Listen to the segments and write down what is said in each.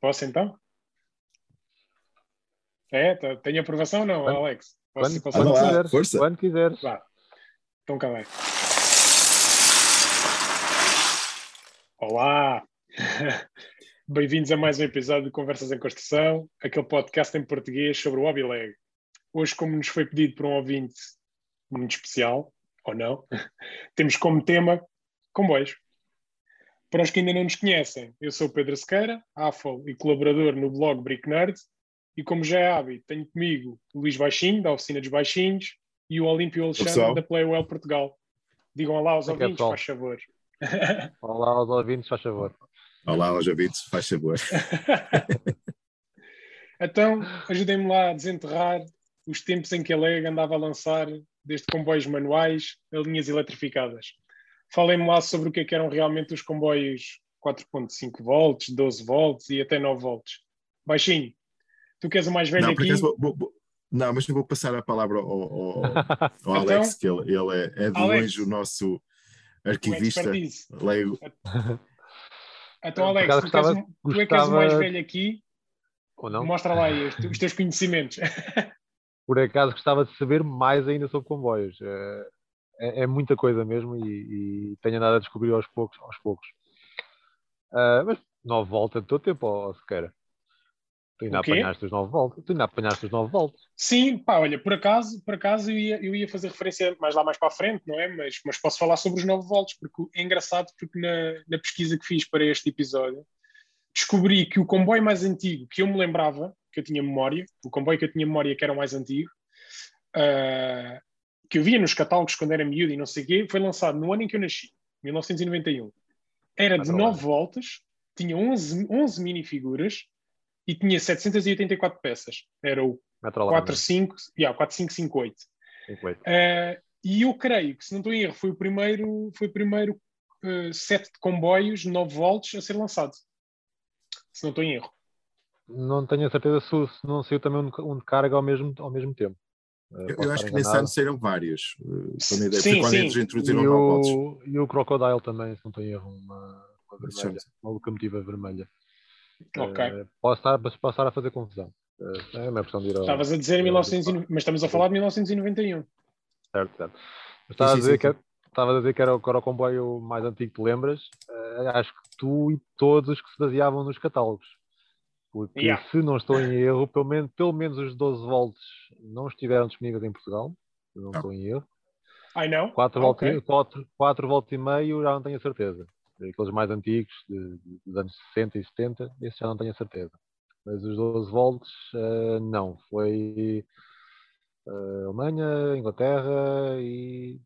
Posso então? É, tá, tem aprovação ou não, Quando- Alex? Posso, Quando, posso quando lá, quiseres. força. Quando quiseres. Vá. Então cá vai. Olá! Bem-vindos a mais um episódio de Conversas em Construção, aquele podcast em português sobre o Hobby Leg. Hoje, como nos foi pedido por um ouvinte muito especial, ou não, temos como tema comboios. Para os que ainda não nos conhecem, eu sou o Pedro Sequeira, AFOL e colaborador no blog Brick Nerd, e como já é hábito, tenho comigo o Luís Baixinho, da Oficina dos Baixinhos, e o Olímpio Alexandre, pessoal. da Playwell Portugal. Digam olá aos Como é que é, ouvintes, faz favor. Olá aos ouvintes, faz favor. Olá aos ouvintes, faz favor. então, ajudem-me lá a desenterrar os tempos em que a Leg andava a lançar, desde comboios manuais a linhas eletrificadas. Falem-me lá sobre o que, é que eram realmente os comboios 4.5 volts, 12 volts e até 9 volts. Baixinho, tu que és o mais velho Não, aqui, acaso, vou- vou- vou- não, mas eu vou passar a palavra ao, ao- ao- Então, Alex, que ele, ele é, é de Alex. longe o nosso arquivista leigo. Então, Por Alex, tu, és gostava- o- tu é que és o mais velho aqui, Ou não? mostra lá aí os, os teus conhecimentos. Por acaso gostava de saber mais ainda sobre comboios. É, é- é muita coisa mesmo e, e tenho andado a descobrir aos poucos. Aos poucos. Ah, mas 9 voltas é do teu tempo, ou sequer. Tu ainda apanhaste os 9 voltas. Tu ainda apanhaste os 9 voltas. Sim, pá, olha, por acaso, por acaso eu ia, eu ia fazer referência mais lá mais para a frente, não é? Mas, mas posso falar sobre os 9 volts, porque é engraçado porque na, na pesquisa que fiz para este episódio descobri que o comboio mais antigo que eu me lembrava, que eu tinha memória, o comboio que eu tinha memória que era o mais antigo, ah, que eu via nos catálogos quando era miúdo e não sei o quê, foi lançado no ano em que eu nasci, 1991. Era de Ah, tá 9 voltas, tinha 11, 11 minifiguras e tinha 784 peças. Era o Mete lá. 4, 5, yeah, 4, 5, 5, 8. Cinquenta. Eh, e eu creio que, se não estou em erro, foi o primeiro, foi o primeiro eh, set de comboios de 9 volts a ser lançado. Se não estou em erro. Não tenho a certeza se, se não saiu também um de, um de carga ao mesmo, ao mesmo tempo. Ah, Eu, eu acho que nesse ano saíram vários. Uh, Sim, quando a ideia- sim, foi quando sim. eles introduziram E o 9 volts. o, e o Crocodile também, se não estou em erro, uma, uma vermelha, uma locomotiva vermelha. Ok. Eh, posso, estar, posso estar a fazer confusão. Eh, é a minha opção de ir ao. Estavas a dizer 1990, mas estamos a falar de 1991. Certo, certo. Estava a sim, dizer sim, que Estava a dizer que era, o- que era o comboio mais antigo, te lembras? Eh, acho que tu e todos que se baseavam nos catálogos. Porque, Yeah. se não estou em erro, pelo menos, pelo menos os 12 volts não estiveram disponíveis em Portugal. Se não Ah. estou em erro. Ai não? 4 Ah, volts, ok. 4, 4 volts e meio já não tenho a certeza. Aqueles mais antigos, de- de- dos anos 60 e 70, esses já não tenho a certeza. Mas os 12 volts, eh, não. Foi eh, Alemanha, Inglaterra e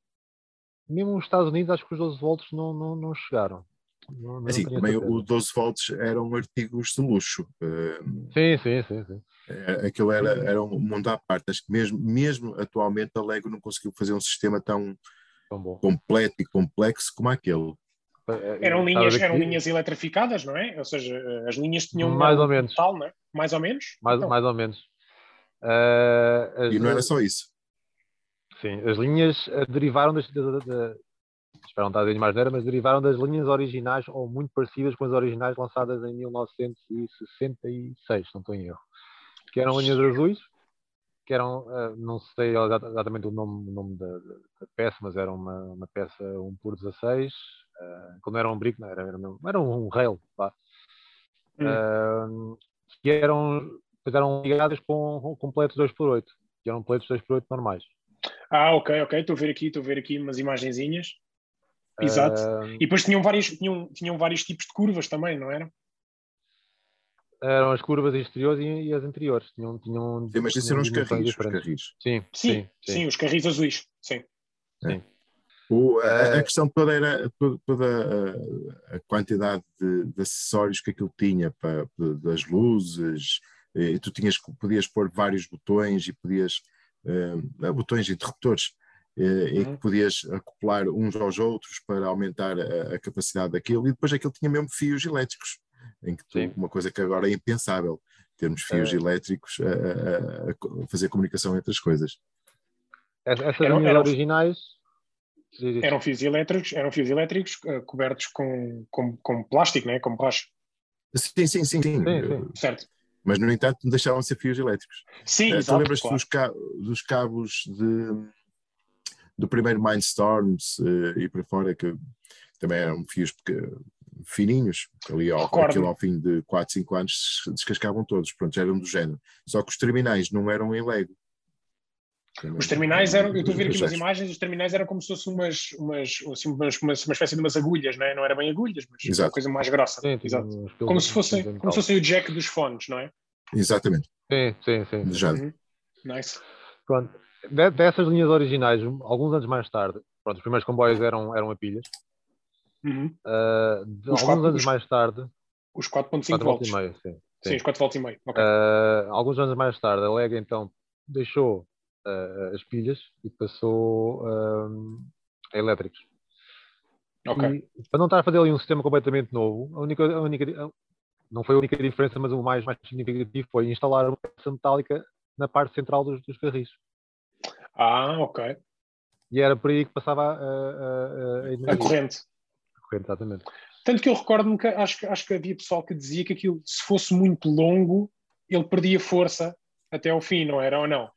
mesmo os Estados Unidos, acho que os 12 volts não, não, não chegaram. Não, não Assim, também o 12 volts eram artigos de luxo. Uh, Sim, sim, sim, sim. é- aquilo era, era um mundo à parte. Acho que mesmo, mesmo atualmente a Lego não conseguiu fazer um sistema tão Tão bom. completo e complexo como aquele. Eh, Eram linhas, eram linhas eletrificadas, não é? Ou seja, eh, as linhas tinham um Mais ou menos. metal, não é? Mais ou menos? Mais, Então, mais ou menos. As- E não era só isso. Sim, as linhas eh, derivaram das. Da, não estar a dizer mais nada, mas derivaram das linhas originais ou muito parecidas com as originais lançadas em 1966, se não estou em erro. Que eram linhas azuis, que eram, eh, não sei exata- exatamente o nome, o nome da, da- peça, mas era uma, uma peça 1 por 16, eh, quando era um brick, não, era, era, mesmo- era um rail, vá. Hum. Eh, que eram, eram ligadas com, com completos 2x8, que eram pletos 2x8 normais. Ah, ok, ok. Estou a ver aqui, estou a ver aqui umas imagenzinhas. Exato. Eh, E depois tinham vários, tinham, tinham vários tipos de curvas também, não era? eram as curvas exteriores e, e as interiores. Tinham, tinham, Sim, mas isso eram os carris. Os carris. Sim, Sim, sim, sim, sim. os carris azuis. Sim. O- a, a Eh, questão toda era toda, toda a, a quantidade de, de acessórios que aquilo tinha, para, das luzes, e tu tinhas, podias pôr vários botões e podias, eh, botões interruptores, eh, e Uhum. que podias acoplar uns aos outros para aumentar a, a capacidade daquilo, e depois aquilo tinha mesmo fios elétricos, em que tu, uma coisa que agora é impensável, termos fios Eh. elétricos a, a- a- fazer comunicação entre as coisas. Ess- Essas Eram- eram- originais. Eram fios elétricos, eram fios elétricos eh, cobertos com, com, com plástico, né? com borracha. Sim, sim, sim. sim. Sim. Certo. Mas, no entanto, não deixavam de ser fios elétricos. Sim, tu exato, lembras-te claro. dos, ca- dos cabos de, do primeiro Mindstorms eh, e para fora, que também eram fios fininhos, que ali ao, aquilo ao fim de 4, 5 anos se descascavam todos, pronto, já eram do género. Só que os terminais não eram em Lego. Os terminais eram, eu estou a ver aqui umas imagens, os terminais eram como se fossem umas, umas, assim, umas, umas- uma espécie de umas agulhas, não é? Não era bem agulhas, mas Exato. uma coisa mais grossa. Sim, Exato. Como se fossem, como se fossem o jack dos fones, não é? Exatamente, Sim, sim, sim. Uhum. Nice. Pronto. De- dessas linhas originais, alguns anos mais tarde, pronto, os primeiros comboios eram, eram a pilhas. Uhum. De- Os alguns quatro- anos os- mais tarde, Os 4.5 4 volts volts. meio, sim. Sim, os 4 volts e meio. Ok. Ah, alguns anos mais tarde, a Lega então deixou ah, as pilhas e passou a elétricos. ok. E, para não estar a fazer ali um sistema completamente novo, a única, a única, não foi a única diferença, mas o mais, mais significativo foi instalar uma peça metálica na parte central dos, dos carris. Ah, ok. E era por aí que passava a, a, a, a energia. A corrente. corrente, exatamente. Tanto que eu recordo-me que acho, que acho que havia pessoal que dizia que aquilo, se fosse muito longo, ele perdia força até ao fim, não era ou não?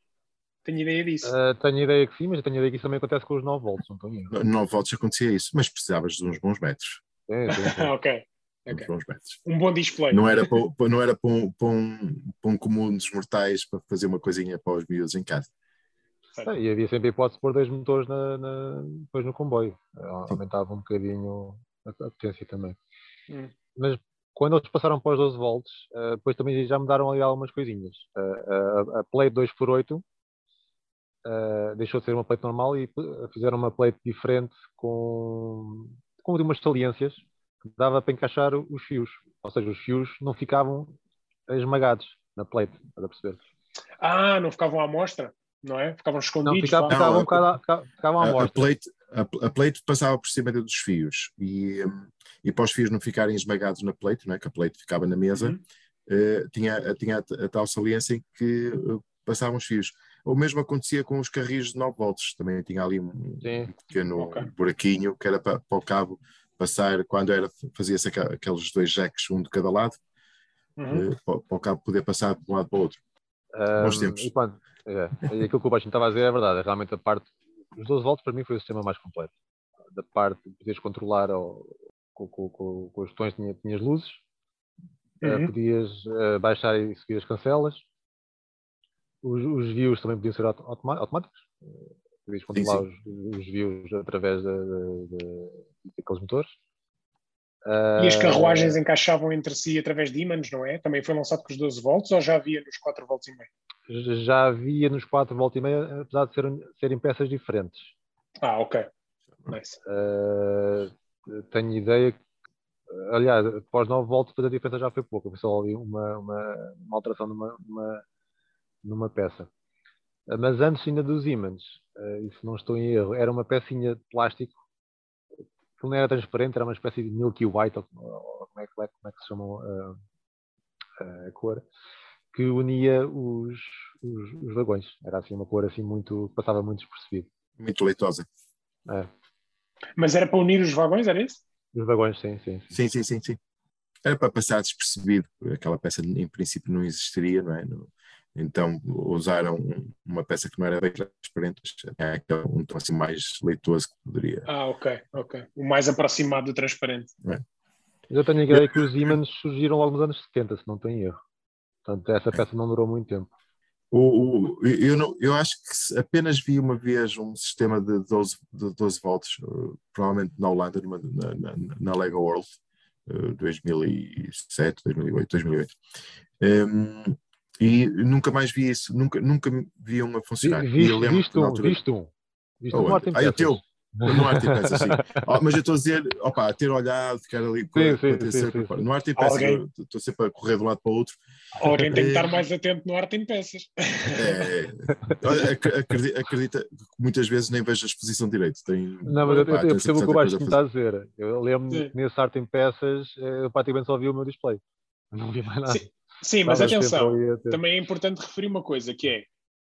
Tenho ideia disso. Ah, tenho ideia que sim, mas tenho ideia que isso também acontece com os 9 volts, não estou em erro. No 9 volts acontecia isso, mas precisavas de uns bons metros. Sim, sim, sim. ok. Uns Ok. bons metros. Um bom display. Não era para, para- não era para, um, para, um, para um comum dos mortais para fazer uma coisinha para os miúdos em casa. Certo. Ah, E havia sempre a hipótese de pôr dois motores na, na- depois no comboio. Aumentava um bocadinho a, a potência também. Hum. Mas quando eles passaram para os 12 volts, ah, depois também já mudaram ali algumas coisinhas. Ah, a, a plate 2x8 ah, deixou de ser uma plate normal e fizeram uma plate diferente com, com umas saliências que dava para encaixar os fios. Ou seja, os fios não ficavam esmagados na plate, estás a perceber? Ah, não ficavam à mostra, não é? Ficavam Não, escondidos. Não, um bocado, à- fica- ficavam à A, a plate, a, a plate passava por cima dos fios e, hum, e para os fios não ficarem esmagados na plate, não é? que a plate ficava na mesa, Uhum. eh, tinha, tinha a, a tal saliência em que eh, passavam os fios. O mesmo acontecia com os carris de 9 volts, também tinha ali um Sim. pequeno Ok. buraquinho que era para, para o cabo passar, quando era fazia-se aqueles dois jacks, um de cada lado, Uhum. eh, para, para o cabo poder passar de um lado para o outro. Bons Ahm, tempos. E, pronto, é, e aquilo que o Baixinho estava a dizer é verdade. é Realmente a parte. Os 12 volts para mim foi o sistema mais completo. Da parte de poderes controlar ao- com, com, com, com os botões, tinha, tinhas luzes, eh, Uhum. podias eh, baixar e subir as cancelas. Os, os views também podiam ser auto- automa- automáticos. eh, Podias controlar Os, os views através de, de, de- daqueles motores. E as carruagens encaixavam entre si através de ímãs, não é? Também foi lançado com os 12 volts ou já havia nos 4 volts e meio? Já havia nos 4 volta e meia, apesar de serem, serem peças diferentes. Ah, ok. Nice. Uh, tenho ideia que, aliás, após 9 voltas, depois a diferença já foi pouca, foi só ali uma, uma, uma alteração numa, numa, numa peça. Uh, mas antes ainda dos ímãs, uh, e se não estou em erro, era uma pecinha de plástico que não era transparente, era uma espécie de Milky White, ou, ou como, é, que- como é que se chama uh, a cor, que unia os, os, os vagões. Era assim uma cor assim muito, passava muito despercebido. Muito leitosa. É, Mas era para unir os vagões, era isso? os vagões, sim, sim. sim. Sim, sim, sim, sim. Era para passar despercebido, aquela peça em princípio não existiria, não é? No- Então usaram um- uma peça que não era bem transparente, é um tom assim mais leitoso que poderia. Ah, ok, ok. O mais aproximado do transparente. Mas eu tenho a ideia que os ímãs surgiram logo nos anos 70, se não em erro. Portanto, essa peça não durou muito tempo. O, o- eu, não, eu acho que apenas vi uma vez um sistema de 12, de 12 volts, uh, provavelmente na Holanda, numa- na, na, na Lego World, uh, 2007, 2008, 2008. Um, e nunca mais vi isso, nunca, nunca vi uma funcionar. E eu lembro na um, viste um. Viste um Ah, é o teu? No arte em peças, sim. Oh, mas eu estou a dizer, opa, ter olhado, ficar ali com, Sim, sim, sim, sim. No arte em peças, Alguém- estou sempre a correr de um lado para o outro. Alguém tem que estar Eh, mais atento no arte em peças. É, acredita, acredita que muitas vezes nem vejo a exposição direito. Tem, Não, mas eu, pá, eu, eu percebo o que o Baixo está a dizer. Eu lembro-me Sim. que nesse arte em peças eh, eu praticamente só vi o meu display. Eu não vi mais nada. Sim, Sim, mas sempre atenção, também é importante referir uma coisa, que é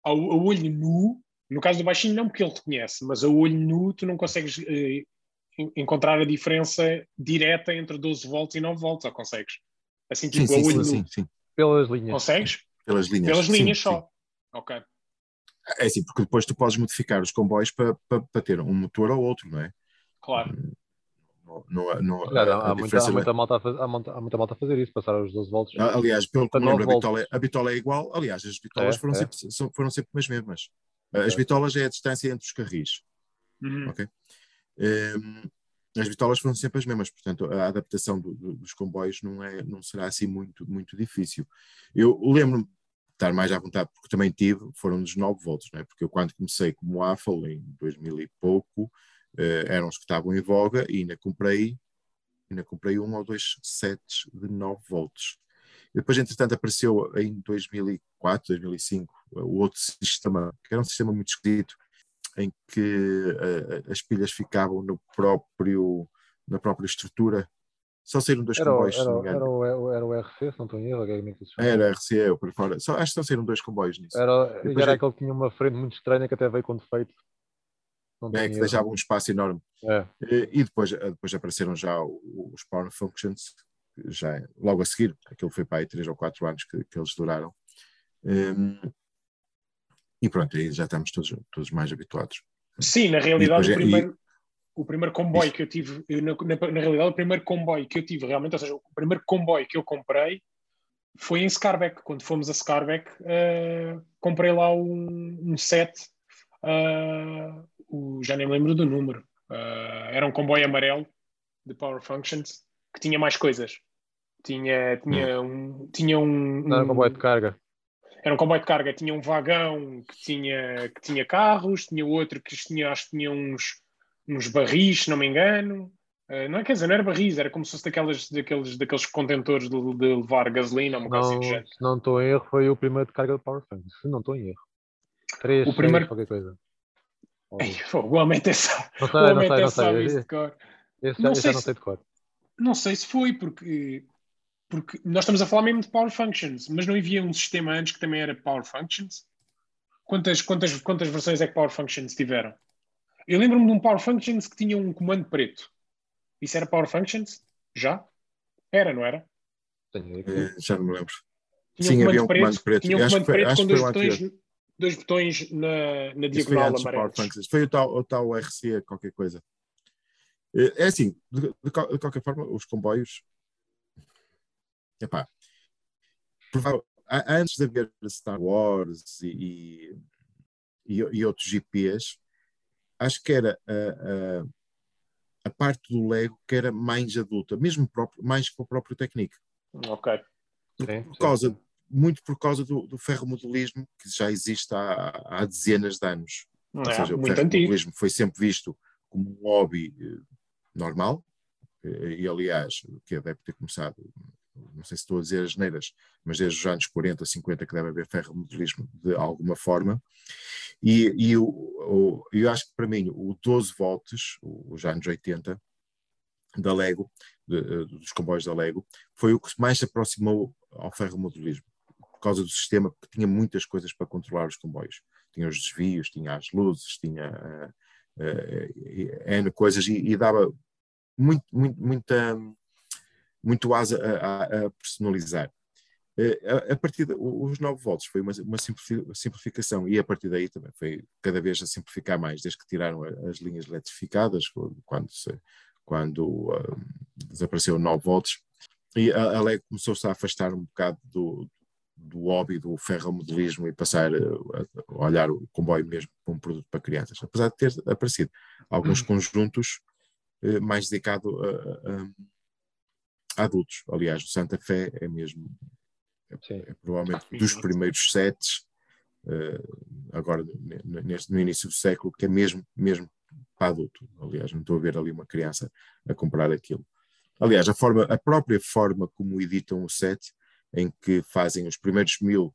ao, ao olho nu, no caso do baixinho não porque ele reconhece, mas ao olho nu tu não consegues eh, en- encontrar a diferença direta entre 12 volts e 9 volts, ou consegues? Assim, Sim, tipo, a sim, olho sim, nu. sim, sim. Pelas linhas. Consegues? Pelas linhas. Pelas linhas sim. só. Ok. É assim, porque depois tu podes modificar os comboios para, para, para ter um motor ou outro, não é? Claro. A- a há, muita, há, é- malta a faz- há, muita, há muita malta a fazer isso, passar os 12 volts. Ah, Aliás, pelo que me lembro, a 9 bitola, a bitola é igual. Aliás, as bitolas É, foram, é. Sempre, foram sempre as mesmas. As bitolas é a distância entre os carris. Uhum. Ok. Ehm, as bitolas foram sempre as mesmas, portanto, a adaptação do- do- dos comboios não, é, não será assim muito, muito difícil. Eu lembro-me de estar mais à vontade, porque também tive, foram dos 9 volts, não é? porque eu quando comecei como Waffle, em 2000 e pouco, eh, eram os que estavam em voga e ainda comprei, ainda comprei um ou dois sets de 9 volts. Depois, entretanto, apareceu em 2004, 2005, o outro sistema, que era um sistema muito esquisito, em que eh, as pilhas ficavam no próprio, na própria estrutura. Só saíram dois Era, comboios, era, era, o, era o RC, se não estou em erro, é? Era RCE ou por fora. Só, acho que só saíram dois comboios nisso. Era, Depois era é- aquele que tinha uma frente muito estranha que até veio com defeito. É, que deixava um espaço enorme. É. E, depois, depois apareceram já os Power Functions, já logo a seguir, aquilo foi para aí três ou quatro anos que, que eles duraram. Hum, e pronto, aí já estamos todos, todos mais habituados. Sim, na realidade, depois o é- primeiro, o primeiro comboio Isso. que eu tive, na, na- na realidade, o primeiro comboio que eu tive realmente, ou seja, o primeiro comboio que eu comprei foi em Scarbeck. Quando fomos a Scarbeck, eh, comprei lá um, um set, eh, o- já nem me lembro do número. Eh, era um comboio amarelo de Power Functions que tinha mais coisas. Tinha, tinha um. Tinha um, Não era um- comboio de carga. era um comboio de carga, tinha um vagão que tinha, que tinha carros, tinha outro que tinha, acho que tinha uns, uns barris, se não me engano. Eh, não é, quer dizer, não era barris, era como se fosse daquelas, daqueles, daqueles contentores de, de levar gasolina ou uma coisa assim se não estou em erro, foi o primeiro de carga de Power Funk. Se não estou em erro. Três, O primeiro- seis, qualquer coisa. Ei, o homem até sabe, Não sei, não sei, não sei. Esse não já, esse sei já não se- sei de cor. Não sei se foi, porque, porque nós estamos a falar mesmo de Power Functions, mas não havia um sistema antes que também era Power Functions? Quantas, quantas, quantas versões é que Power Functions tiveram? Eu lembro-me de um Power Functions que tinha um comando preto. Isso era Power Functions? Já? Era, não era? Eh, já não me lembro. Tinha Sim, um havia comando um preto, comando preto. tinha um comando preto com dois botões, dois botões na, na diagonal. Functions. Foi o tal, o tal RC, qualquer coisa. É assim, de, de qual- de qualquer forma, os comboios. Epá, antes de haver Star Wars e, e, e outros GPs, acho que era a, a, a parte do Lego que era mais adulta, mesmo próprio, mais que o próprio Technic. Ok. Sim, Por sim, causa, sim. muito por causa do, do ferromodelismo que já existe há, há dezenas de anos. Não Ou é, seja, o muito antigo. ferromodelismo foi sempre visto como um hobby eh, normal, e aliás, que deve ter começado, não sei se estou a dizer as neiras, mas desde os anos 40, 50 que deve haver ferromodelismo de alguma forma, e, e o- eu acho que para mim o 12 volts, os anos 80, da Lego, de- eh, dos comboios da Lego, foi o que mais se aproximou ao ferromodelismo, por causa do sistema, porque tinha muitas coisas para controlar os comboios. Tinha os desvios, tinha as luzes, tinha eh, eh, N coisas e, e dava muito, muito, muita, muito asa a, a- personalizar. Eh, A, a partir dos 9 volts foi uma, uma simplifi- simplificação e a partir daí também foi cada vez a simplificar mais, desde que tiraram as linhas eletrificadas, quando, se- quando ah, desapareceu o 9 volts, e a, a Lego começou-se a afastar um bocado do, do hobby do ferromodelismo e passar eh, a, olhar o comboio mesmo como um produto para crianças, apesar de ter aparecido alguns conjuntos eh, mais dedicados a, a- a adultos. Aliás, o Santa Fé é mesmo Sim. é provavelmente dos primeiros sets, eh, agora ne- ne- neste, no início do século, que é mesmo, mesmo para adulto. Aliás, não estou a ver ali uma criança a comprar aquilo. Aliás, a, forma, a própria forma como editam o set, em que fazem os primeiros mil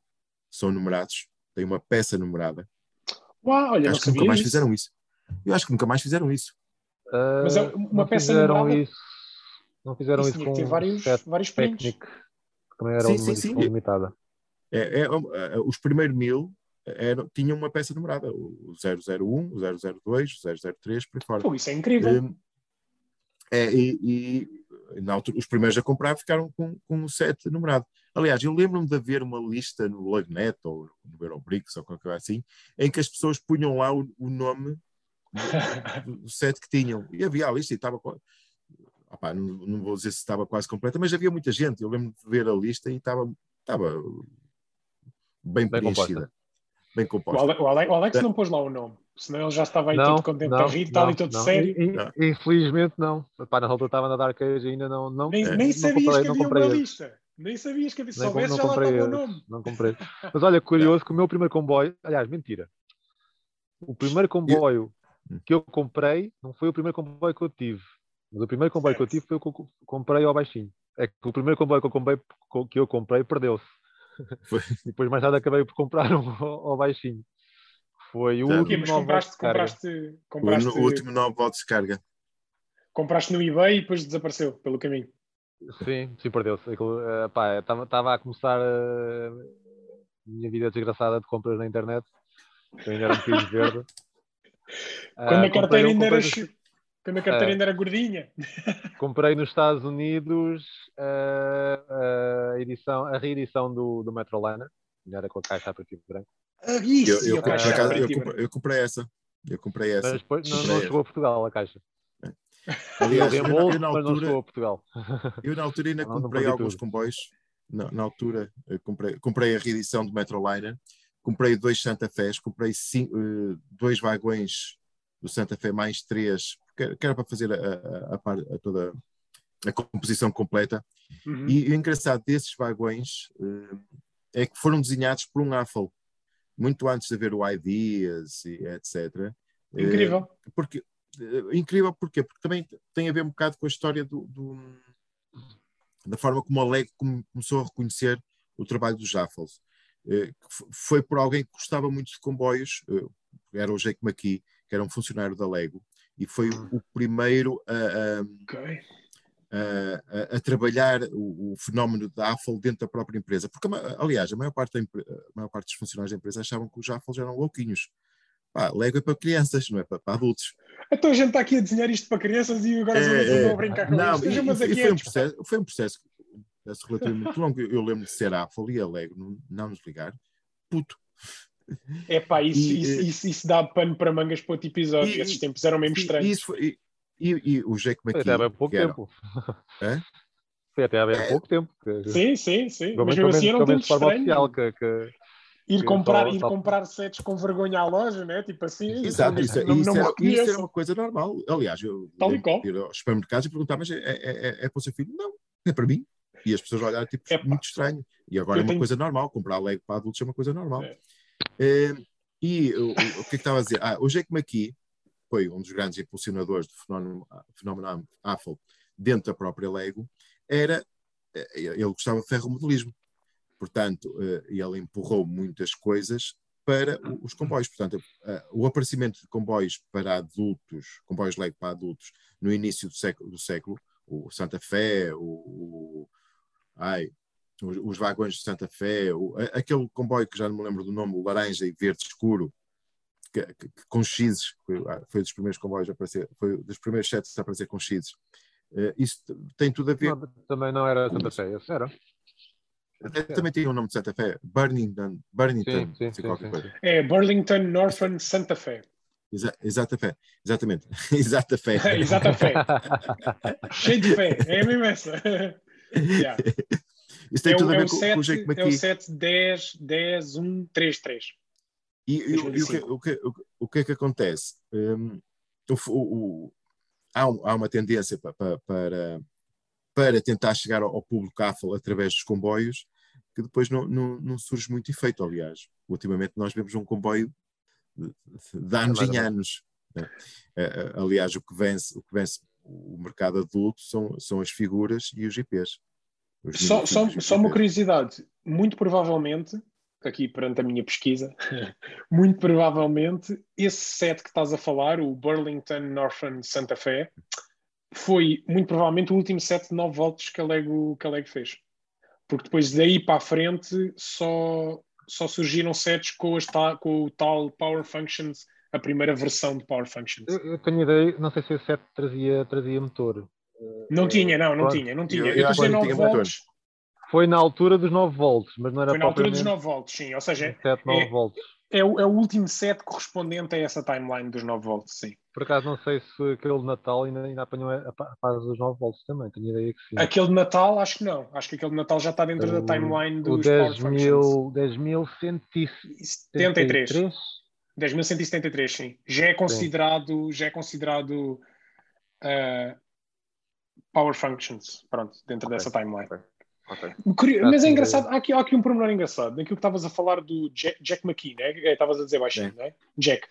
são numerados, tem uma peça numerada. Uau, olha, acho que nunca mais disso. fizeram isso. Eu acho que nunca mais fizeram isso. Mas é Ah, uma não peça fizeram numerada? isso. Não fizeram Isso isso, com vários, vários técnico, que também era Sim, uma sim, limitada. É, é, é, os primeiros mil eram, tinham uma peça numerada, o 001, o 002, o 003, por aí fora. Pô, isso é incrível. Hum, é, e, e, na altura, os primeiros a comprar ficaram com, com um set numerado. Aliás, eu lembro-me de haver uma lista no Lugnet ou no Eurobricks ou qualquer coisa assim, em que as pessoas punham lá o, o nome do, set que tinham. E havia a lista e estava. Opa, não, não, vou dizer se estava quase completa, mas havia muita gente. Eu lembro de ver a lista e estava, estava bem, bem preenchida. Composta. Bem composta. O Alex, o Alex não pôs lá o nome. Senão ele já estava aí não, todo contente não, a rir, está ali todo não. sério. Infelizmente não. Pá, na altura estava na Dark Age ainda não. não nem, nem não sabias comprei, que havia uma lista. Nem sabias que havia. Se soubesse, já lá estava o nome. Não comprei. Mas olha, curioso que o meu primeiro comboio. Aliás, mentira. O primeiro comboio que eu comprei não foi o primeiro comboio que eu tive. Mas o primeiro comboio certo. que eu tive foi o que eu comprei ao baixinho. É que o primeiro comboio que eu comprei, que eu comprei perdeu-se. Depois mais tarde acabei por comprar um ao baixinho. Foi o último novo compraste, compraste, compraste, o, último novo de descarga. Compraste no eBay e depois desapareceu pelo caminho. Sim, sim, perdeu-se. Estava a começar a minha vida desgraçada de compras na internet. Eu ainda era um bocadinho verde. Quando, uh, a carteira ainda era, quando a carteira uh, ainda era gordinha. Comprei nos Estados Unidos uh, a, edição, a reedição do, do Metroliner. Era com a caixa a preto e branco. Ah, isso, eu, eu, casa, eu, comprei, eu, comprei, essa. Eu comprei essa. Mas depois não, não chegou a Portugal a caixa. É. Aliás, eu, eu, na altura, mas não chegou a Portugal. Eu na altura ainda não, comprei não alguns tudo. comboios. Na, na, altura comprei, comprei a reedição do Metroliner, comprei dois Santa Fés, comprei cinco, uh, dois vagões do Santa Fé mais três, que era para fazer a, a, a, a toda a composição completa. Uhum. E, o engraçado desses vagões uh, é que foram desenhados por um AFL muito antes de haver o Ideas e etc. Incrível. Uh, porque, incrível porquê? Porque também tem a ver um bocado com a história do, do da forma como a Lego começou a reconhecer o trabalho dos Jaffles. Uh, foi por alguém que gostava muito de comboios, era o Jake McKee, que era um funcionário da Lego, e foi hum. o primeiro a, a, a, a, trabalhar o, o, fenómeno da AFL dentro da própria empresa. Porque, aliás, a maior parte, da, a maior parte dos funcionários da empresa achavam que os AFL eram louquinhos. Pá, Lego é para crianças, não é para, para, adultos. Então a gente está aqui a desenhar isto para crianças e agora é, é, a brincar com não, isto. E, e, foi, um processo, foi um processo relativamente longo. Eu lembro de ser a AFL e não, não nos ligar. Puto. É pá, isso, e, isso, isso, isso, dá pano para mangas para outro episódio. E, Esses tempos eram mesmo estranhos. Isso foi, e, e o Jake McKee. Foi até há pouco tempo. Era... Foi até há bem é... pouco tempo. Que... Sim, sim, sim. Mas mesmo assim era um tempo estranho. Oficial que, que... Ir comprar, ir comprar sets com vergonha à loja, né? Tipo assim. Exato, isso, é- não, isso, não era, isso era uma coisa normal. Aliás, eu Tal ir aos supermercados e perguntar, mas é, é, é, é para o seu filho? Não, é para mim. E as pessoas olharam tipo, é muito estranho. E agora eu é uma tenho... coisa normal. Comprar Lego para adultos é uma coisa normal. É. Eh, e o, o, que é que estava a dizer? Ah, o Jake McKee foi um dos grandes impulsionadores do fenómeno, fenómeno AFL dentro da própria Lego, era eh, ele gostava de ferromodelismo. Portanto, eh, ele empurrou muitas coisas para os comboios. Portanto, eh, o aparecimento de comboios para adultos, comboios Lego para adultos, no início do século, do século o Santa Fé, o ai, os, os, vagões de Santa Fé, o, aquele comboio que já não me lembro do nome, o laranja e verde escuro, que, que, com X, foi, ah, foi dos primeiros comboios a aparecer, foi dos primeiros sets a aparecer com X. Uh, isso tem tudo a ver. Não, também não era Santa Fé, esse era. Também tinha o um nome de Santa Fé, Burlington, Burlington, sim, sim, sim, sim, É Burlington Northern Santa Fé. Exa exata fé, exatamente. exata fé. exata fé. Cheio de fé, é a mesma essa. Yeah. Isso tem é tudo a ver é com, 7, com o Jake McKee. É o 7, 10, 10, 1, 3, 3. E, e, e o, que, o, que, o, que, é que acontece? Um, o, há, há, uma tendência para, para, para tentar chegar ao, ao público AFL através dos comboios que depois não, não, não, surge muito efeito. Aliás, ultimamente nós vemos um comboio de, de anos em anos. Né? Aliás, o que, vence, o que vence o mercado adulto são, são as figuras e os IPs. Os só, só, só uma curiosidade: muito provavelmente aqui perante a minha pesquisa, muito provavelmente esse set que estás a falar, o Burlington Northern Santa Fe, foi muito provavelmente o último set de 9 volts que a Lego, que a Lego fez. Porque depois daí para a frente só, só surgiram sets com, as, com o tal Power Functions, a primeira versão de Power Functions. Eu, eu tenho ideia, não sei se esse set trazia, trazia motor. Não tinha, não, não Pronto. tinha, não tinha. Eu- Eu, eu estou a acho dizer que não 9 tinha volts, Foi na altura dos 9 volts, mas não era foi na altura dos propriamente 9 volts, sim. Ou seja, 7, 9 é- volts. é o, é o último set correspondente a essa timeline dos 9 volts, sim. Por acaso não sei se aquele de Natal ainda, ainda apanhou a, a fase dos 9 volts também, tenho ideia que sim. Aquele de Natal, acho que não. Acho que aquele de Natal já está dentro da timeline o dos Power Functions. 10.173. 73. 10.173, sim. Já é considerado, já é considerado uh, Power Functions, pronto, dentro Ok. dessa timeline. Ok. Curio- Já Mas é engraçado, há aqui, há aqui um pormenor engraçado, daquilo que estavas a falar do Jack, Jack McKee, né? É, Estavas a dizer baixinho, Sim. não é? Jack.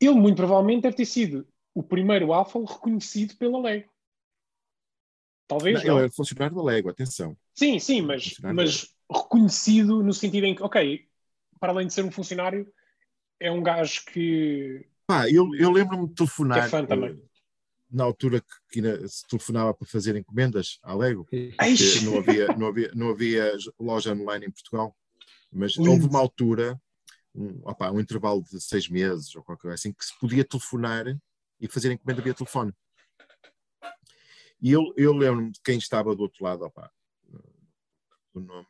Ele, muito provavelmente, deve ter sido o primeiro Alpha reconhecido pela Lego. Talvez Não, não. ele é funcionário da Lego, atenção. Sim, sim, mas, Funcionário mas reconhecido no sentido em que, ok, para além de ser um funcionário, é um gajo que. Pá, eu, eu lembro-me de telefonar. É fã também. eh, Na altura que, que se telefonava para fazer encomendas à Lego, não havia, não, havia, não havia loja online em Portugal, mas Lindo. houve uma altura, um, opá, um intervalo de seis meses ou qualquer coisa assim, que se podia telefonar e fazer encomenda via telefone. E eu, eu lembro-me de quem estava do outro lado, opá, o nome,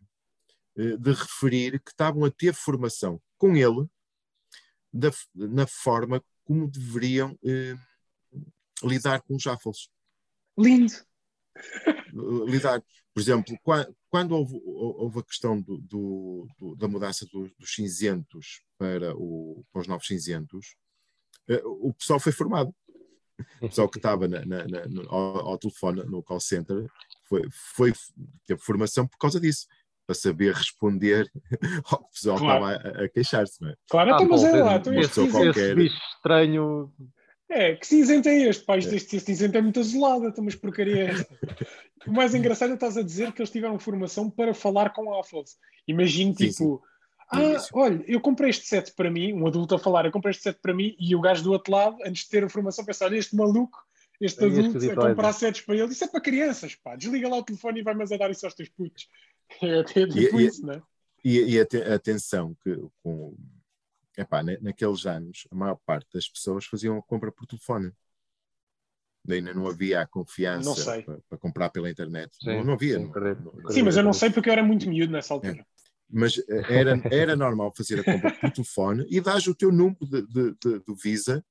eh, de referir que estavam a ter formação com ele da, na forma como deveriam eh, lidar com os jaffles lindo. lidar. Por exemplo, qua- quando houve, houve a questão do, do- do- da mudança do- dos cinzentos para, o- para os novos cinzentos, eh, o pessoal foi formado. O pessoal que estava na- na- na- ao, ao telefone, no call center, foi, foi, teve formação por causa disso, para saber responder ao que o pessoal Claro. estava a, a queixar-se. Não é? Claro, Ah, então, mas é lá, então. Esse bicho estranho. É, que cinzento é este? Pá, isto, É. este, este cinzento é muito azulado, então, mas porcaria é esta? O mais engraçado é estás a dizer que eles tiveram formação para falar com Alphas. Imagino, Sim, tipo, No ah, início. olha, eu comprei este set para mim, um adulto a falar, eu comprei este set para mim, e o gajo do outro lado, antes de ter a formação, pensar, olha, este maluco, este É adulto, a esquisitoide. comprar sets para ele, isso é para crianças, pá, desliga lá o telefone e vai-me a dar isso aos teus putos. É até tipo E- e- isso, não é? E, e ate- atenção que com, epá, na- naqueles anos a maior parte das pessoas faziam a compra por telefone. Ainda não havia a confiança para, para comprar pela internet. Sim, não, não havia. sim, não- acredito, não- acredito. Sim, mas eu não sei porque eu era muito miúdo nessa altura. Mas eh, era, era normal fazer a compra por telefone e dás o teu número de, de, de- do Visa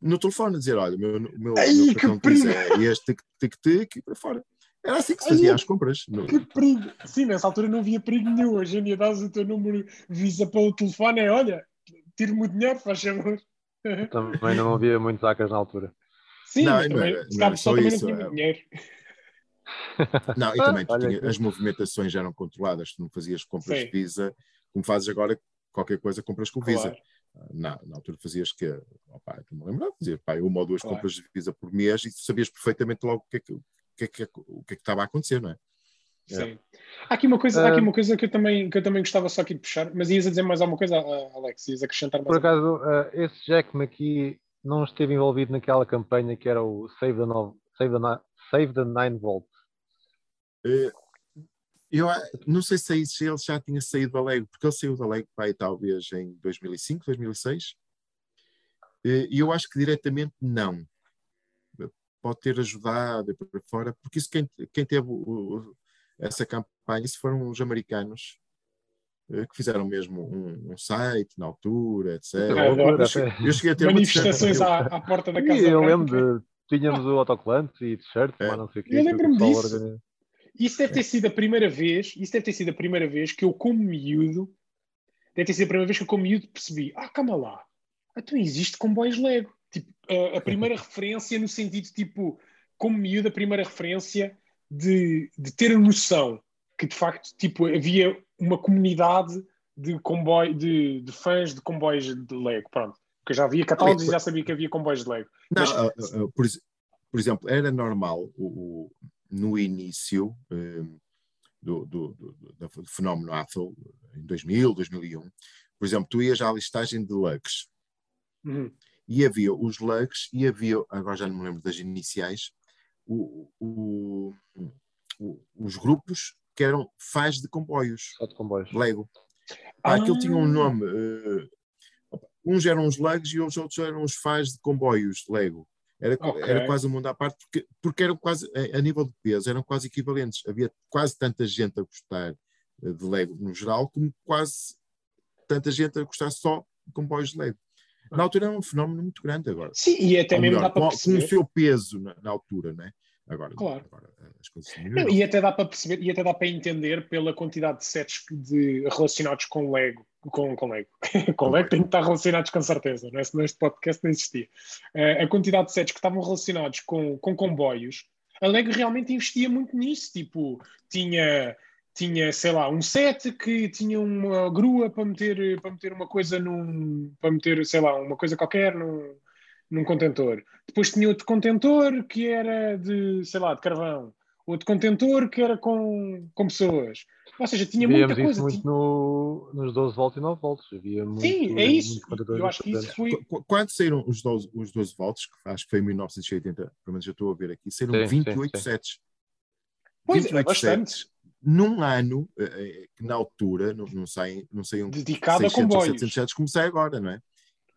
no telefone, dizer: olha, o meu, meu, Ai, meu que cartão Visa é este, tic, tic, tic, e para fora. Era assim que se fazia eu- as compras. No- Que perigo! Sim, nessa altura não havia perigo nenhum. Hoje em dia dás o teu número Visa para o telefone, é olha, tira-me o dinheiro, faz favor. Também não havia muitos hackers na altura. Sim, Não, mas não também, não só também isso, não tinha é- dinheiro. Não, e Ah, também tinha- as movimentações já eram controladas, tu não fazias compras Sim. de Visa, como fazes agora, qualquer coisa compras com Visa. Claro. Na, na altura fazias que, opá, tu me lembras, fazia pá, uma ou duas Claro. compras de Visa por mês e tu sabias perfeitamente logo o que é que, que, é que, o que, é que estava a acontecer, não é? Sim. Há aqui uma coisa, há aqui uma coisa que, eu também, que eu também gostava só aqui de puxar, mas ias a dizer mais alguma coisa, ah, Alex? Ias acrescentar mais Por acaso, eh, esse Jack McKee não esteve envolvido naquela campanha que era o Save the, Nove- Save the, Ni- Save the 9 Volt. Eh, Eu ah, não sei se ele já tinha saído da Lego, porque ele saiu da Lego pai, talvez em 2005, 2006. Eh, E eu acho que diretamente não. Pode ter ajudado e por aí fora, porque isso quem, quem teve o- essa campanha, isso foram os americanos eh, que fizeram mesmo um, um site na altura, etc. Ah, adoro. Eu cheguei, eu cheguei a ter Manifestações à, à porta da casa E eu Branca. lembro de. Tínhamos o autocolante e t-shirt, É. mas não sei o quê. Eu que o lembro-me disso. organiza. Isso deve ter sido a primeira vez, isso deve ter sido a primeira vez que eu, como miúdo, deve ter sido a primeira vez que eu, como miúdo, percebi: ah, calma lá, então existe comboios Lego. A, a primeira referência no sentido, tipo, como miúdo, a primeira referência de, de ter a noção que, de facto, tipo, havia uma comunidade de comboio, de, de fãs de comboios de Lego, pronto. Porque eu já havia catálogos e já sabia que havia comboios de Lego. Não, Mas- ah, ah, por, por exemplo, era normal o, o- no início eh, do, do, do- do- fenómeno Apple, em 2000, 2001, por exemplo, tu ias à listagem de lugs Uhum. E havia os lugs e havia, agora já não me lembro das iniciais, o- o- o- os grupos que eram fãs de comboios, Só de comboios. Lego. Ah, aquilo tinha um Ah. nome. opa, uns eram os lugs e os outros eram os fãs de comboios de Lego. Era, Ok. era quase um mundo à parte, porque, porque eram quase, a, a nível de peso, eram quase equivalentes. Havia quase tanta gente a gostar eh, de Lego no geral, como quase tanta gente a gostar só de comboios de Lego. Na altura era um fenómeno muito grande agora. Sim, e até Ou mesmo melhor, dá para com, com o perceber. seu peso na, na altura, não é? Agora, Claro. agora eh, as coisas Não, e até dá para perceber, e até dá para entender pela quantidade de sets de, relacionados com Lego. Com, com Lego. com Lego tem que estar relacionados com certeza, não é? Senão este podcast não existia. Eh, a quantidade de sets que estavam relacionados com, com comboios, a Lego realmente investia muito nisso. Tipo, tinha, tinha, sei lá, um set que tinha uma grua para meter, para meter uma coisa num. para meter, sei lá, uma coisa qualquer num, num contentor. Depois tinha outro contentor que era de, sei lá, de carvão. Outro contentor que era com, com pessoas. Ou seja, tinha muita Víamos coisa. isso muito Tinha- no, nos 12 volts e 9 volts. Havia muito, Sim, é isso. Eu acho que isso foi. Qu- qu- Quando saíram os 12, os 12 volts, que acho que foi em 1980, pelo menos já estou a ver aqui, saíram Sim, sim, 28 sim. sets. Pois é, 28 bastante. sets num ano, eh, eh, que na altura não, não, saem, não saiam Dedicado a 600 ou comboios. 700 sets como sai agora, não é?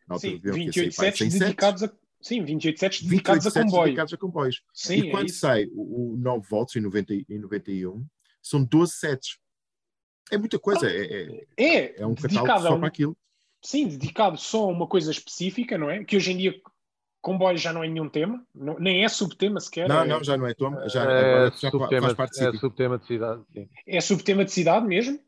Na altura Sim, deviam que 28 sair, pá, sets 100 dedicados a. Sim, 28 sets 28 dedicados a sets comboio. dedicados a comboios. Sim, e é quando isso. sai o, o 9 volts em, 90, e- em 91, são 12 sets. É muita coisa, é, é, É, é um dedicado catálogo a só um- para aquilo. Sim, dedicado só a uma coisa específica, não é? Que hoje em dia comboio já não é nenhum tema, não- nem é subtema sequer. Não, é, não, já não é Tom, já, É, já subtema, faz parte do é subtema de cidade. Sim. é subtema de cidade mesmo,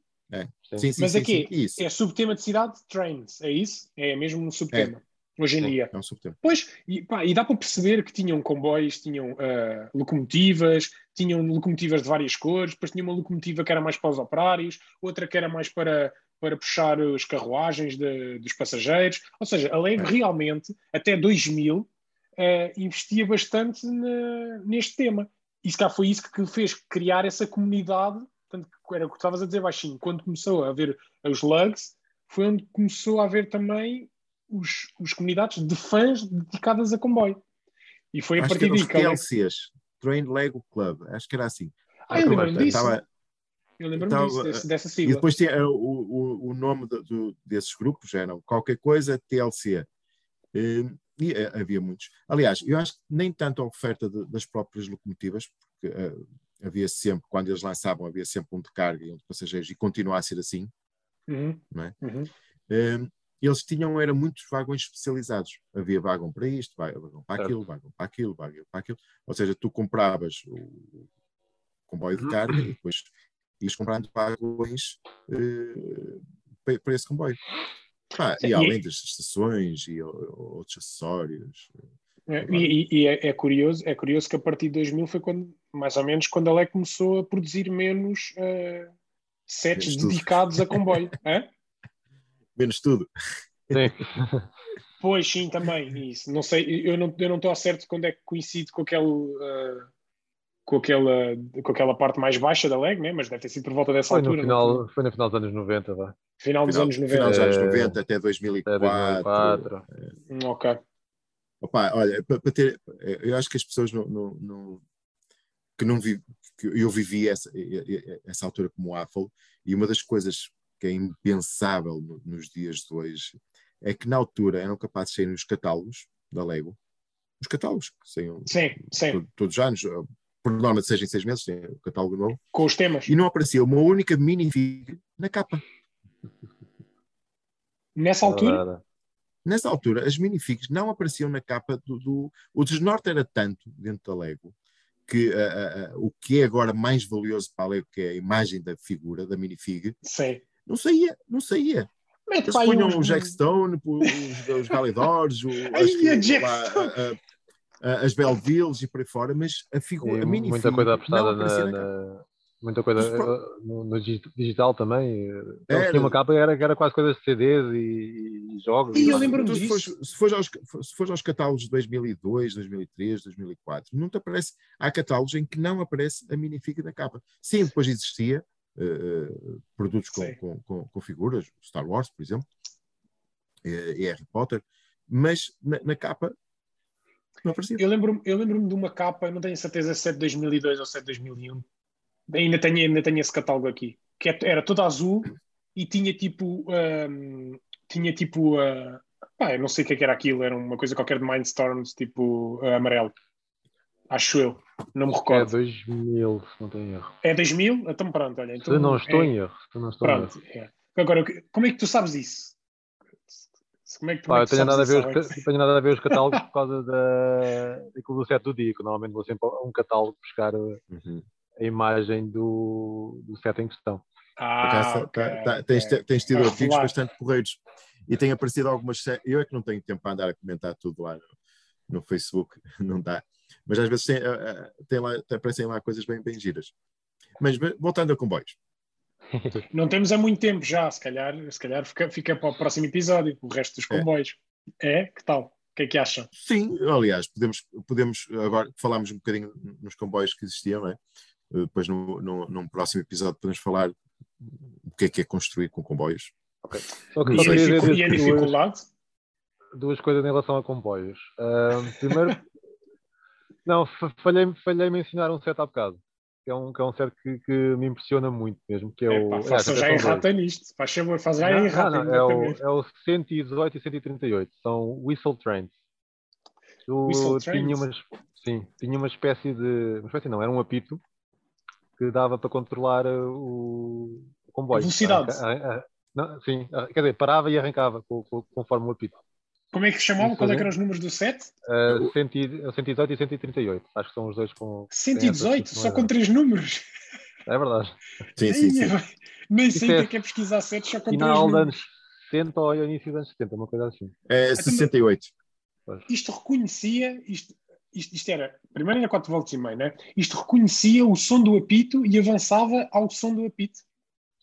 Sim, sim, mas sim, aqui sim. Isso, é subtema de cidade trains, é isso? É mesmo um subtema, hoje em Sim. dia. é um subtema. Pois, e, pá, e dá para perceber que tinham comboios, tinham ah, locomotivas, tinham locomotivas de várias cores, depois tinha uma locomotiva que era mais para os operários, outra que era mais para, para puxar as carruagens de- dos passageiros. Ou seja, a Lego realmente, até 2000, ah, investia bastante na- neste tema. E se cá foi isso que fez criar essa comunidade, tanto que era o que estavas a dizer baixinho, quando começou a haver os lugs, foi onde começou a haver também os, os comunidades de fãs dedicadas a comboio. E foi a Acho partir daí que Lego... TLCs, Train Lego Club, acho que era assim. Ah, eu Estava- disso. Estava- Eu lembro-me estava- disso, desse- dessa E sigla. depois tinha, uh, o, o, o nome do- do- desses grupos eram qualquer coisa TLC. Eh, E eh, havia muitos. Aliás, eu acho que nem tanto a oferta de- das próprias locomotivas, porque eh, havia sempre, quando eles lançavam, havia sempre um de carga e um de passageiros, e continua a ser assim. Uhum, Não é? uhum. Eh, eles tinham era muitos vagões especializados. Havia vagão para isto, va- vagão para aquilo, vagão para aquilo, vagão para aquilo. Ou seja, tu compravas o comboio de carga e depois ias comprando vagões eh, para, para esse comboio. E além das estações e outros acessórios. É, E, e- e é, é curioso, é curioso que a partir de 2000 foi quando, mais ou menos, quando a Lego começou a produzir menos eh, sets Menos tudo. dedicados a comboio. Hã? Menos tudo. Sim. Pois sim, também. Isso. Não sei, eu não eu não estou a certo quando é que coincide com aquele eh, com aquela com aquela parte mais baixa da leg, né? Mas deve ter sido por volta dessa Foi, no altura, final, não foi no final dos anos 90, vá. final dos Final, anos 90. final dos anos Eh, 90 até Até 2004. 2004. Hum, Ok. Opa, olha, para, ter, eu acho que as pessoas não, não, não- que não vi, que eu vivi essa, essa altura como Apple e uma das coisas que é impensável no- nos dias de hoje é que na altura eram capazes de sair os catálogos da Lego, os catálogos que saíam Sim, sim. to- todos os anos, por norma de seis em seis meses, tem o catálogo novo, Com os temas. e não aparecia uma única minifig na capa. Nessa altura, Nessa altura, as minifigs não apareciam na capa do. do- O desnorte era tanto dentro da Lego que o que é agora mais valioso para a Lego, que é a imagem da figura, da minifig, sim. não saía, não saía. Mete Eles punham uns- o Jack Stone, os, os Galidors, o- as, a A- as Belvilles e por aí fora, mas a figura, e a minifig muita coisa apostada na, na muita coisa eh, no, no digi- digital também. eh, Era. tinham uma capa que era, que era quase coisas de CDs e, e jogos. E eu e- lembro-me se disso. fores- se fores aos, se fores aos catálogos de 2002, 2003, 2004, não te aparece. Há catálogos em que não aparece a minifig na capa. Sim, depois existia eh, eh, produtos com, com, com, com figuras, Star Wars, por exemplo, eh, e Harry Potter, mas na, na capa não aparecia. Eu lembro-me eu lembro de uma capa, não tenho certeza se é de 2002 ou se é de 2001. Ainda tenho, ainda tenho esse catálogo aqui. Que é- era toda azul e tinha tipo. hum, tinha tipo. ah, Pá, eu não sei o que, é que era aquilo, era uma coisa qualquer de Mindstorms, tipo uh, amarelo. Acho eu, não me É recordo. 2000, se não tenho erro. É 2000? Então pronto, olha. Então, Se não estou é- em erro. Se não estou em erro. Pronto, é. Agora, como é que tu sabes isso? Como é que, como Pá, é eu que tu tenho nada, a ver os, Alex? ca- tenho nada a ver os catálogos por causa da, daquilo do set do dia, que normalmente vou sempre a um catálogo buscar a, Uhum. a imagem do, do set em questão. Ah, acaso, ok, tá- tá- tens, tens tido artigos bastante porreiros e tem aparecido algumas eu é que não tenho tempo para andar a comentar tudo lá no, no Facebook não dá mas às vezes tem, ah, ah, tem lá, aparecem lá coisas bem, bem giras mas mas voltando a comboios Não temos há muito tempo já, se calhar, se calhar fica, fica para o próximo episódio, o resto dos É. comboios. É? Que tal? O que é que acham? sim, aliás podemos, podemos agora falámos um bocadinho nos comboios que existiam não é? Eh, depois no, no, num próximo episódio podemos falar o que é que é construir com comboios Só que E só queria dizer e a duas, dificuldade? duas coisas em relação a comboios. Ahm, primeiro, não, fa- falhei, falhei em mencionar um set há bocado, que é um, que é um set que, que me impressiona muito mesmo, que é, o... Epá, aliás, faça até já errata nisto. Faz faz já errata é, o, é o 118 e 138, são Whistle Trains. Whistle tinha Trains? umas, sim, tinha uma espécie de. Uma espécie não, era um apito que dava para controlar uh, o, o comboio. velocidade? Arranca- arran- não, sim, quer dizer, parava e arrancava co- co- conforme o apito. Como é que se chamava? Quais é eram os números do set? Uh, 100 e- 118 e 118, acho que são os dois com. têm essa 118, só com três números. É verdade. sim, sim, sim. Nem sei o que é é que é pesquisar sets só com três Final de números. anos 60 ou início dos anos 70, uma coisa assim. É 68 Pois. Isto reconhecia, isto, isto, isto era, primeiro era 4 volts e meio, né? Isto reconhecia o som do apito e avançava ao som do apito.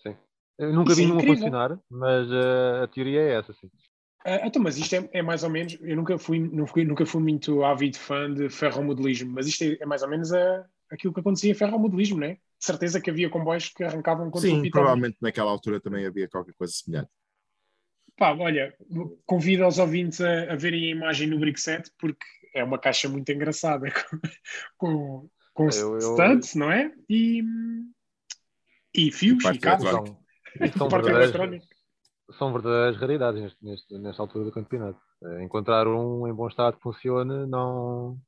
Sim. Eu nunca Isso vi é nenhum a incrível. funcionar, mas uh, a teoria é essa, sim. Ah, então, mas isto é, é mais ou menos, eu nunca fui, não fui, nunca fui muito ávido fã de ferromodelismo, mas isto é, é mais ou menos a, aquilo que acontecia em ferromodelismo, né? De certeza que havia comboios que arrancavam quando sim, apitavam. provavelmente naquela altura também havia qualquer coisa semelhante Pá, olha, convido aos ouvintes a, a verem a imagem no Brickset porque é uma caixa muito engraçada com, com, Eu- eu- studs, não é? E, e fios e cabos. e são, Parte verdadeiras, eletrónica. São verdadeiras raridades neste, neste, nesta altura do campeonato. Eh, Encontrar um em bom estado que funcione não,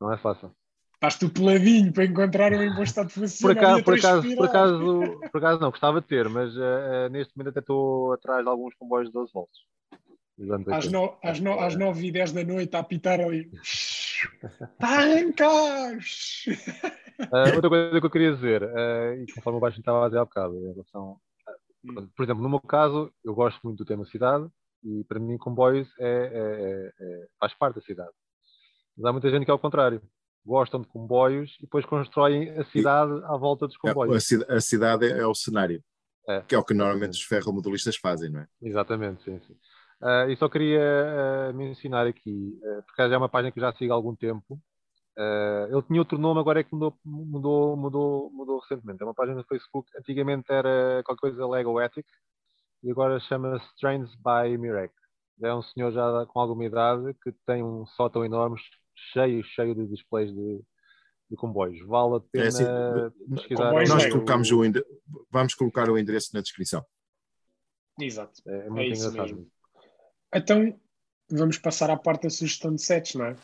não é fácil. Estás tu peladinho para encontrar um em bom estado de Por funcionar acaso, e a por, acaso, por, acaso, por acaso não, gostava de ter, mas eh, neste momento até estou atrás de alguns comboios de 12 volts. Às, 80. no, às, no, às 9 e 10 da noite a apitar ali. Está a arrancar! Ah, outra coisa que eu queria dizer, ah, e conforme o Baixo estava a dizer há bocado, em relação. A- por exemplo, no meu caso, eu gosto muito do tema cidade e para mim comboios é, é- é- é- faz parte da cidade. Mas há muita gente que é ao contrário. Gostam de comboios e depois constroem a cidade à volta dos É, A, comboios. cida- a cidade é, o cenário, É. que é o que normalmente os ferromodelistas fazem, não é? Exatamente, sim, sim. Ah, e só queria ah, mencionar aqui, ah, porque já é uma página que eu já sigo há algum tempo. Ah, ele tinha outro nome, agora é que mudou, mudou, mudou, mudou recentemente. É uma página no Facebook. Antigamente era qualquer coisa Lego Ethic e agora chama-se Trains by Mirek. É um senhor já com alguma idade que tem um sótão enorme, cheio, cheio de displays de, de comboios. Vale a pena É assim, pesquisar. Nós colocamos o vamos colocar o endereço na descrição. Exato. É, é muito isso engraçado. mesmo. Então, vamos passar à parte da sugestão de sets, não é?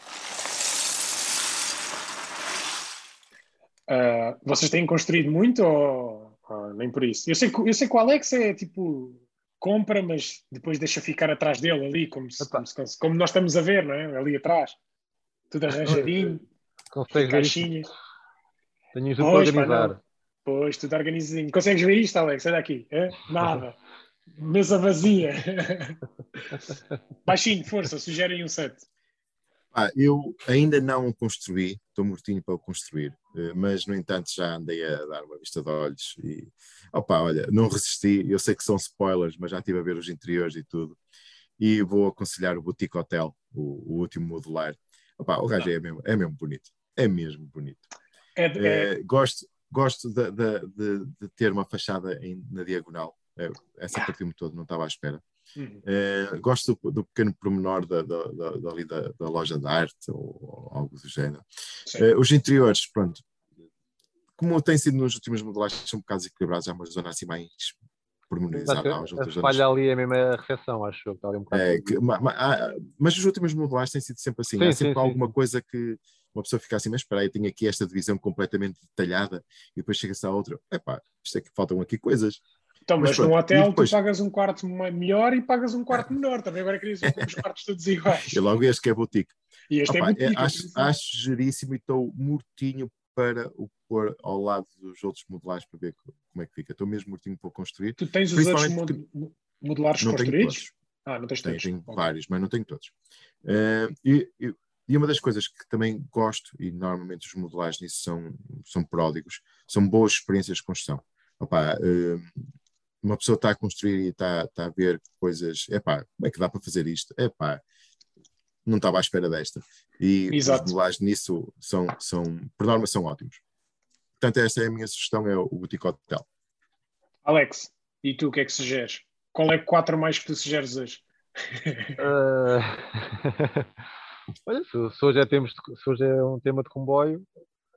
Ah, vocês têm construído muito ou, ou nem por isso? Eu sei, que, eu sei que o Alex é tipo compra, mas depois deixa ficar atrás dele ali, como, se- como, se- como nós estamos a ver, não é? Ali atrás. Tudo arranjadinho, caixinhas. Tenho para Pois, pá, organizar. não. Pois, tudo organizadinho. Consegues ver isto, Alex? Olha aqui. é? Nada. Mesa vazia. Baixinho, força, sugerem um set. Ah, eu ainda não o construí, estou mortinho para o construir, eh, mas no entanto já andei a dar uma vista de olhos e opa, olha, não resisti, eu sei que são spoilers, mas já estive a ver os interiores e tudo, e vou aconselhar o Boutique Hotel, o, o último modular. Opa, o gajo é mesmo, é mesmo bonito, é mesmo bonito. É, é- Eh, gosto gosto de, de- de- de ter uma fachada em- na diagonal, Eh, essa partiu-me todo, não estava à espera. Uhum. Eh, gosto do, do pequeno pormenor da, da, da, da, loja de arte ou, ou algo do género. Eh, os interiores, pronto, como tem sido nos últimos modelagens, são um bocado desequilibrados, há uma zona assim mais pormenorizado. Mas, Há a falha ali a recepção, acho eu. que está ali um bocado- É, que- ma- ma- há- mas os últimos modelares têm sido sempre assim. Sim, Há sempre sim, alguma sim. coisa que uma pessoa fica assim, mas espera aí, tenho aqui esta divisão completamente detalhada e depois chega-se à outra. Epá, isto é que faltam aqui coisas. Então, Mas mas, num hotel depois- tu pagas um quarto me- melhor e pagas um quarto menor. Também agora querias os quartos todos iguais. E logo este que é boutique. E este Opa, é boutique. é, acho, atenção. acho geríssimo e estou mortinho para o pôr ao lado dos outros modelares para ver co- como é que fica. Estou mesmo mortinho para o construir. Tu tens os outros mod- modelares construídos? Ah, não tens Tenho, todos. tenho Ok. vários, mas não tenho todos. Eh, e, e- e uma das coisas que também gosto, e normalmente os modelares nisso são, são pródigos, são boas experiências de construção. Opa, eh, uma pessoa está a construir e está, está a ver coisas, epá, como é que dá para fazer isto? Epá, não estava à espera desta. E Exato. os modelares nisso são, são, por norma, são ótimos. Portanto, esta é a minha sugestão, é o Boutique Hotel. Alex, e tu o que é que sugeres? Qual é o 4 mais que tu sugeres hoje? Ah, Olha, se, hoje é temos de- se hoje é um tema de comboio,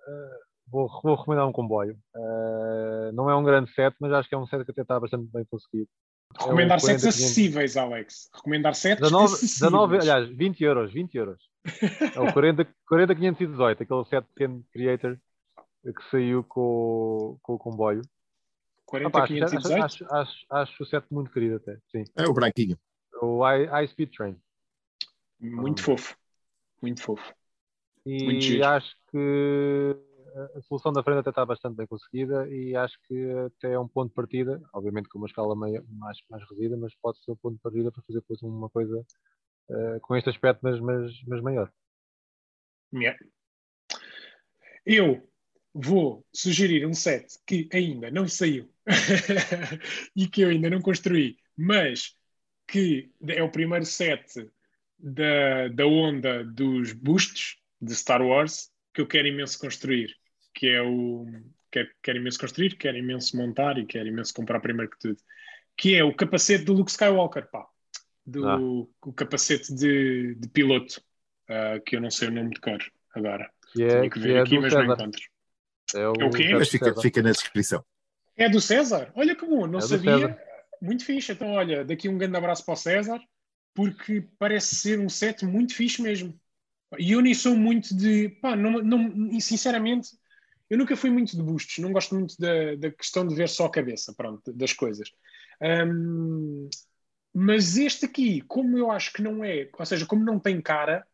ah, vou, vou recomendar um comboio. Ah, não é um grande set, mas acho que é um set que até está bastante bem conseguido. Recomendar É o sets 40, acessíveis, Alex. Recomendar sets 19, acessíveis. 19, aliás, 20 euros, 20 euros. É o 40, 40 518, aquele set pequeno creator que saiu com, o- com o comboio. 40, Opa, acho, 518? acho, acho, acho o set muito querido até, sim. É o branquinho. O High, Speed Train. Muito fofo. Muito fofo. Muito E giro. acho que a solução da frente até está bastante bem conseguida e acho que até é um ponto de partida, obviamente com uma escala meio, mais, mais reduzida, mas pode ser um ponto de partida para fazer depois uma coisa eh, com este aspecto, mas, mas, mas maior. Yeah. Eu vou sugerir um set que ainda não saiu e que eu ainda não construí, mas que é o primeiro set da, da onda dos bustos de Star Wars que eu quero imenso construir, que é o quero, quero imenso construir, quero imenso montar e quero imenso comprar primeiro que tudo, que é o capacete do Luke Skywalker, pá, do Ah. o capacete de, de piloto, ah, que eu não sei o nome de cor agora. Que é, Tinha que ver é aqui, mas não César. encontro. É o, É o quê? Mas fica, fica na descrição. É do César? Olha que bom, não É sabia. Muito fixe. Então, olha, daqui um grande abraço para o César, porque parece ser um set muito fixe mesmo. E eu nem sou muito de. Pá, não, não, e sinceramente, eu nunca fui muito de bustos, não gosto muito da, da questão de ver só a cabeça, pronto, das coisas. Hum, mas este aqui, como eu acho que não é, ou seja, como não tem cara,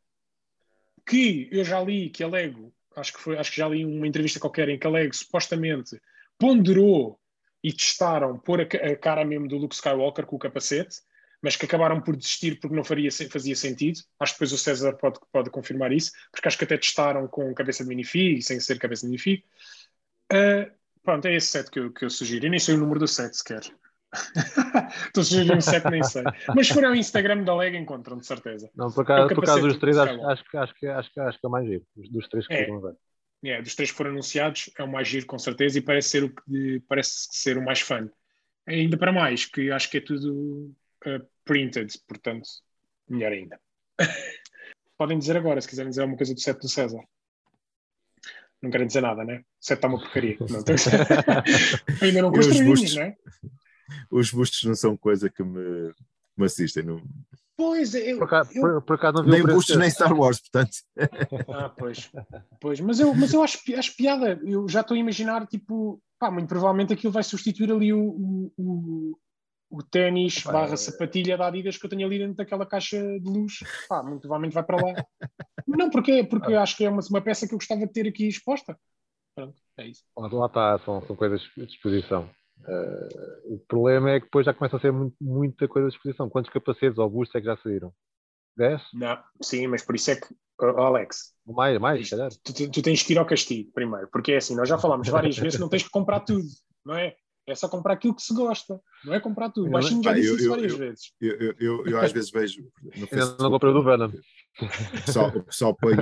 que eu já li que a Lego, acho que, foi, acho que já li uma entrevista qualquer em que a Lego supostamente ponderou e testaram pôr a, a cara mesmo do Luke Skywalker com o capacete, mas que acabaram por desistir porque não faria, fazia sentido. Acho que depois o César pode, pode confirmar isso, porque acho que até testaram com cabeça de minifig e sem ser cabeça de minifig. Ah, pronto, é esse set que eu, que eu sugiro. Eu nem sei o número do set sequer. Estou a sugerir um set, nem sei. Mas se for ao Instagram da Lego, encontram, de certeza. Não, por É acaso, por acaso capacete dos três, acho, acho, que- acho, que, acho, que, acho que é o mais giro. Dos, três que É. foram ver. É, dos três que foram anunciados, é o mais giro, com certeza, e parece ser o, parece ser o mais fã. Ainda para mais, que acho que é tudo uh, printed, portanto, melhor ainda. Podem dizer agora, se quiserem dizer alguma coisa do set do César. Não querem dizer nada, né? O set está uma porcaria. Não, ainda não E os construí, bustos? né? Os bustos não são coisa que me, me assistem. Não, Pois, eu, Por acaso, eu- por, por acaso não vi nem bustos, nem. Star Wars, portanto. Ah, pois. pois. Mas eu, mas eu acho, acho piada. Eu já estou a imaginar, tipo, pá, muito provavelmente aquilo vai substituir ali o, o, o, o ténis barra é- sapatilha da Adidas que eu tenho ali dentro daquela caixa de luz. Pá, muito provavelmente vai para lá. Não, porque, porque acho que é uma, uma peça que eu gostava de ter aqui exposta. Pronto, é isso. Lá está, são, são coisas de disposição. Eh, o problema é que depois já começa a ser muito- muita coisa de disposição. Quantos capacetes ou bustos é que já saíram? 10? Não, sim, mas por isso é que, oh, Alex, mais, mais, se calhar. tu, tu- tu tens que ir ao castigo primeiro, porque é assim, nós já falámos várias vezes, não tens que comprar tudo, não é? É só comprar aquilo que se gosta, não é comprar tudo. O Eu- Baixinho já disse isso várias vezes. Eu, às vezes vejo no Facebook, não comprei o do Venom. o pessoal põe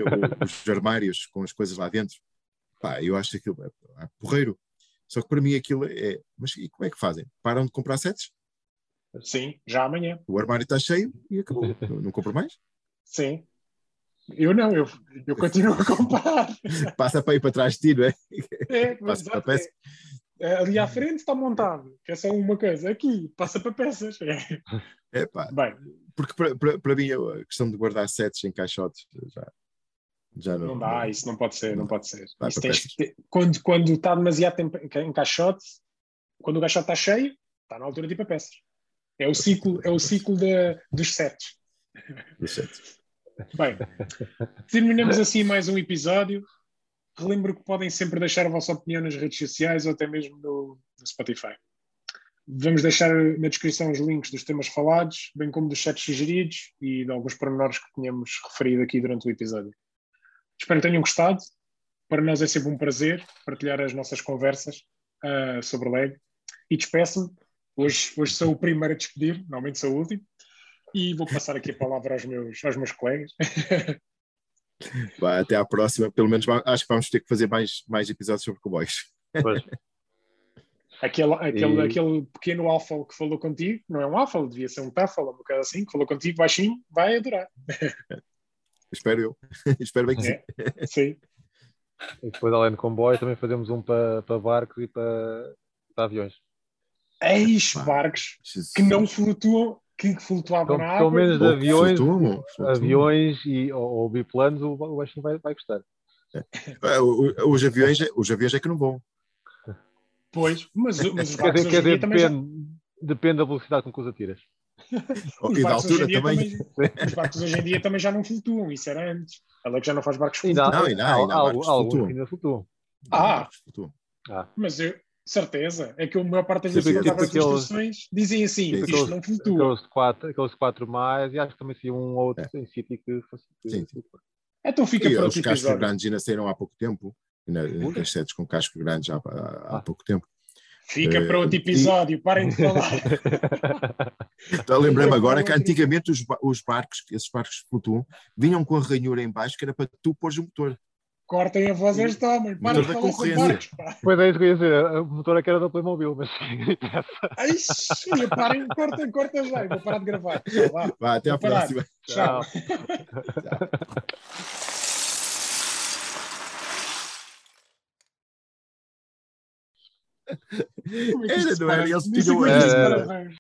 os armários com as coisas lá dentro. Pá, eu acho aquilo é, é porreiro. Só que para mim aquilo é. Mas e como é que fazem? Param de comprar sets? Sim, já amanhã. O armário está cheio e acabou. não, não compro mais? Sim. Eu não, eu, eu continuo a comprar. Passa para ir para trás de ti, não é? É, Passa para a peça. Ali à frente está montado, que é só uma coisa. Aqui, passa para peças. É pá, Bem, porque para, para, para mim a questão de guardar sets em caixotes já, já não, não dá, isso não pode ser, não pode ser. Ter- quando, quando está demasiado tempo em caixote, quando o caixote está cheio, está na altura de ir para peças. É o ciclo, é o ciclo da- dos sets. dos sets. Bem, terminamos assim mais um episódio. Relembro que podem sempre deixar a vossa opinião nas redes sociais ou até mesmo no, no Spotify. Vamos deixar na descrição os links dos temas falados, bem como dos sets sugeridos e de alguns pormenores que tínhamos referido aqui durante o episódio. Espero que tenham gostado. Para nós é sempre um prazer partilhar as nossas conversas ah, sobre leg. E despeço-me. Hoje, hoje sou o primeiro a despedir, normalmente sou o último. E vou passar aqui a palavra aos meus, aos meus colegas. Vai, até à próxima. Pelo menos acho que vamos ter que fazer mais, mais episódios sobre cowboys. Pois, Aquele, aquele, E- aquele pequeno alfa que falou contigo, não é um alfa, devia ser um tafel, uma coisa assim, que falou contigo baixinho, vai adorar. Espero eu. Espero bem que sim. É, sim. e depois, além de comboio, também fazemos um para, para barcos e para, para aviões. Eis barcos Jesus. que não flutuam, que flutuavam Então, na pelo água. menos de aviões, flutuam, flutuam. aviões e, ou, ou biplanos, o, o baixinho vai, vai gostar. O- o- Os aviões, é- os aviões é que não vão. Pois, mas, mas os Quer barcos quer em dia dizer também já... depende, depende da velocidade com que os atiras. Oh, Os E da barcos, hoje altura em dia também. também- os barcos hoje em dia também já não flutuam, isso era antes. Ela é que já não faz barcos Ainda flutuantes. há, Não, ainda há, há- ainda há há barcos que alguns flutuam. que ainda flutuam. Ah. Flutuam. Mas eu, certeza, é que a maior parte das vezes eu aqueles- estava nas instruções dizem assim, Sim, isto aqueles- não flutua. Aqueles quatro, aqueles quatro mais, e acho que também sim um ou outro em sítio que fosse. que- Sim, sim. Então fica E para os outro cascos episódio. grandes ainda saíram há pouco tempo. Ainda, Ui. As sets com casco grande já há, há Ah. pouco tempo. Fica Eh, para outro e- episódio, parem de falar. Então, lembrei-me agora que outro- antigamente os, ba- os barcos, esses barcos que flutuam, vinham com a ranhura em baixo que era para tu pôres o motor. Cortem a voz a este homem, parem de falar concorrência. barcos. pá. Pois é isso que eu ia dizer. O motor é que era da Playmobil, mas. Sim, parem, corta, corta já, vou parar de gravar. Tchau, vá. Vá, até à próxima. Tchau. Isto Era, não era? para? Eles tinham-